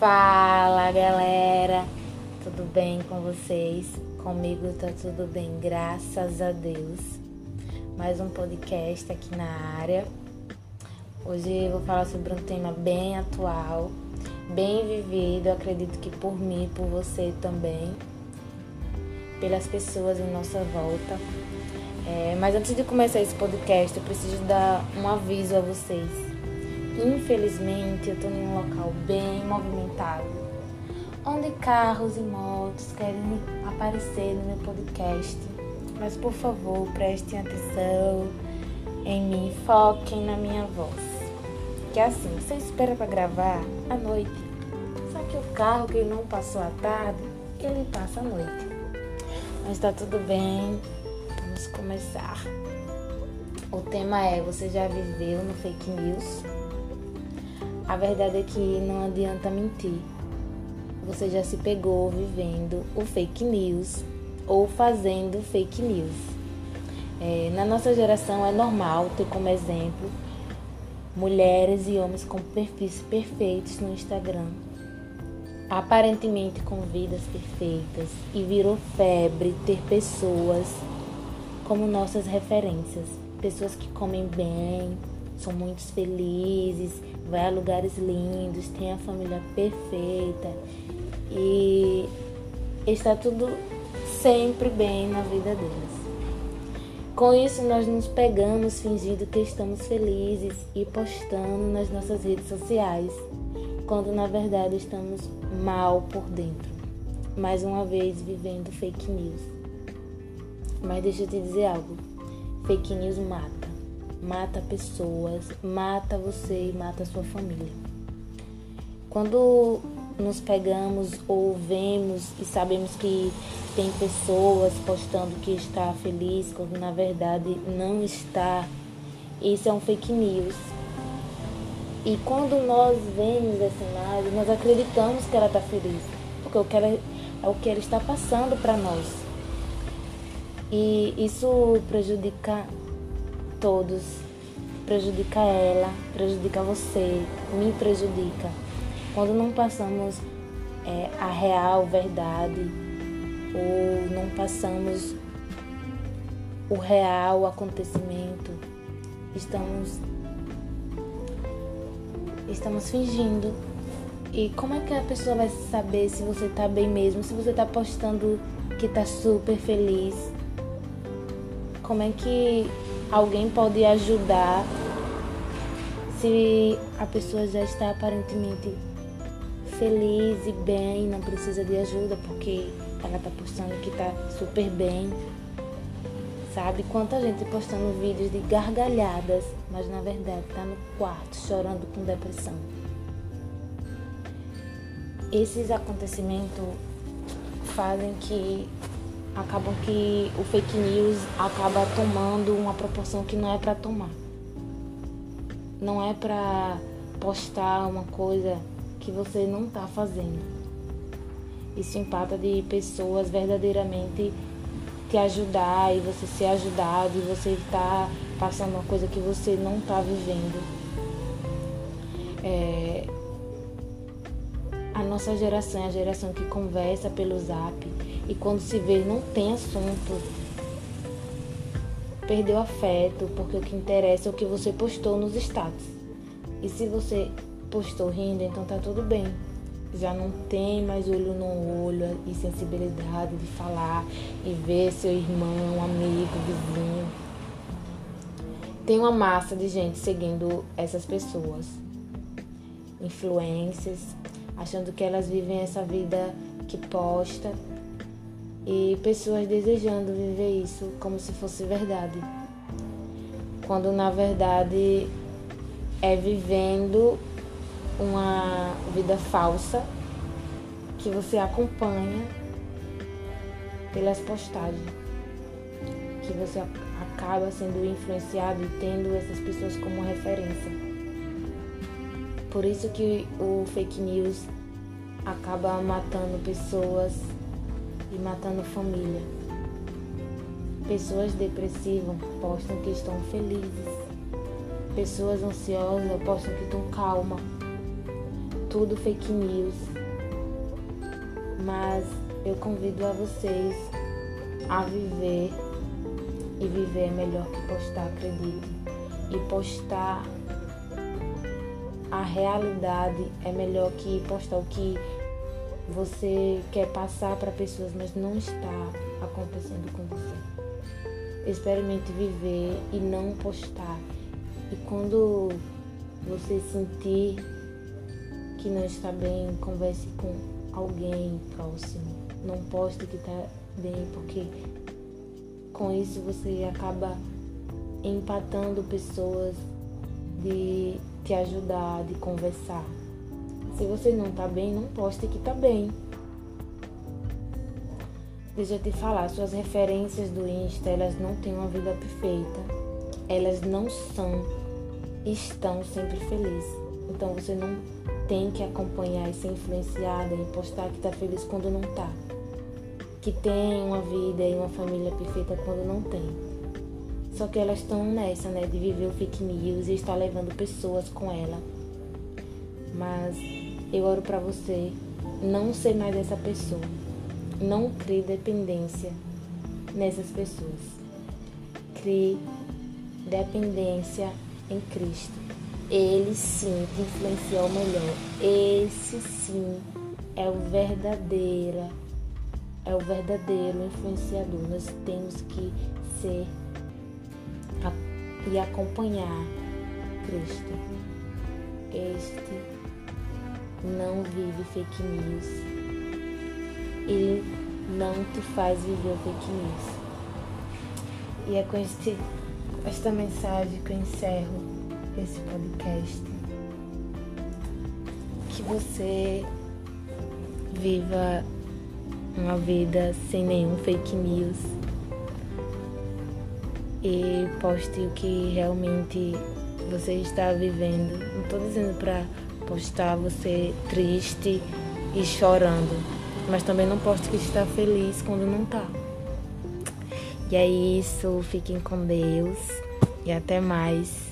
Fala galera, tudo bem com vocês? Comigo tá tudo bem, graças a Deus. Mais um podcast aqui na área. Hoje eu vou falar sobre um tema bem atual, bem vivido, acredito que por mim, por você também, pelas pessoas em nossa volta. É, mas antes de começar esse podcast, eu preciso dar um aviso a vocês Infelizmente, eu estou em um local bem movimentado, onde carros e motos querem aparecer no meu podcast. Mas por favor, prestem atenção em mim, foquem na minha voz. Que é assim, você espera para gravar à noite. Só que o carro que não passou à tarde, ele passa à noite. Mas está tudo bem, vamos começar. O tema é: você já viveu no fake news? A verdade é que não adianta mentir. Você já se pegou vivendo o fake news ou fazendo fake news. É, na nossa geração é normal ter como exemplo mulheres e homens com perfis perfeitos no Instagram, aparentemente com vidas perfeitas, e virou febre ter pessoas como nossas referências, pessoas que comem bem, são muito felizes, vai a lugares lindos, tem a família perfeita e está tudo sempre bem na vida deles. Com isso, nós nos pegamos fingindo que estamos felizes e postando nas nossas redes sociais, quando na verdade estamos mal por dentro. Mais uma vez vivendo fake news. Mas deixa eu te dizer algo: fake news mata mata pessoas, mata você e mata sua família. Quando nos pegamos ou vemos e sabemos que tem pessoas postando que está feliz quando na verdade não está, isso é um fake news. E quando nós vemos essa imagem, nós acreditamos que ela está feliz, porque o que ela, é o que ela está passando para nós. E isso prejudica todos. Prejudica ela, prejudica você, me prejudica. Quando não passamos é, a real verdade ou não passamos o real acontecimento, estamos estamos fingindo. E como é que a pessoa vai saber se você tá bem mesmo, se você tá postando que tá super feliz? Como é que alguém pode ajudar se a pessoa já está aparentemente feliz e bem, não precisa de ajuda porque ela está postando que está super bem. Sabe quanta gente postando vídeos de gargalhadas, mas na verdade está no quarto chorando com depressão. Esses acontecimentos fazem que acabam que o fake news acaba tomando uma proporção que não é para tomar. Não é para postar uma coisa que você não está fazendo. Isso empata de pessoas verdadeiramente te ajudar e você ser ajudado e você estar tá passando uma coisa que você não está vivendo. É, a nossa geração é a geração que conversa pelo zap e quando se vê não tem assunto. Perdeu afeto, porque o que interessa é o que você postou nos status. E se você postou rindo, então tá tudo bem. Já não tem mais olho no olho e sensibilidade de falar e ver seu irmão, amigo, vizinho. Tem uma massa de gente seguindo essas pessoas, influências, achando que elas vivem essa vida que posta e pessoas desejando viver isso como se fosse verdade, quando na verdade é vivendo uma vida falsa que você acompanha pelas postagens, que você acaba sendo influenciado e tendo essas pessoas como referência. Por isso que o fake news acaba matando pessoas e matando família. Pessoas depressivas postam que estão felizes. Pessoas ansiosas postam que estão calma. tudo fake news. Mas eu convido a vocês a viver e viver é melhor que postar, acredite. E postar a realidade é melhor que postar o que você quer passar para pessoas, mas não está acontecendo com você. Experimente viver e não postar. E quando você sentir que não está bem, converse com alguém próximo. Não poste que está bem, porque com isso você acaba empatando pessoas de te ajudar, de conversar. Se você não tá bem, não poste que tá bem. Deixa eu te falar, suas referências do Insta, elas não têm uma vida perfeita. Elas não são, estão sempre felizes. Então você não tem que acompanhar e ser influenciada e postar que tá feliz quando não tá. Que tem uma vida e uma família perfeita quando não tem. Só que elas estão nessa, né, de viver o fake news e estar levando pessoas com ela. Mas eu oro para você não ser mais essa pessoa. Não crie dependência nessas pessoas. Crie dependência em Cristo. Ele sim te influencia ao melhor. Esse sim é o verdadeiro, é o verdadeiro influenciador. Nós temos que ser e acompanhar Cristo. Este não vive fake news. Ele não te faz viver fake news. E é com este, esta mensagem que eu encerro esse podcast. Que você viva uma vida sem nenhum fake news e poste o que realmente você está vivendo. Não estou dizendo para postar você triste e chorando. Mas também não posto que está feliz quando não tá. E é isso, fiquem com Deus e até mais.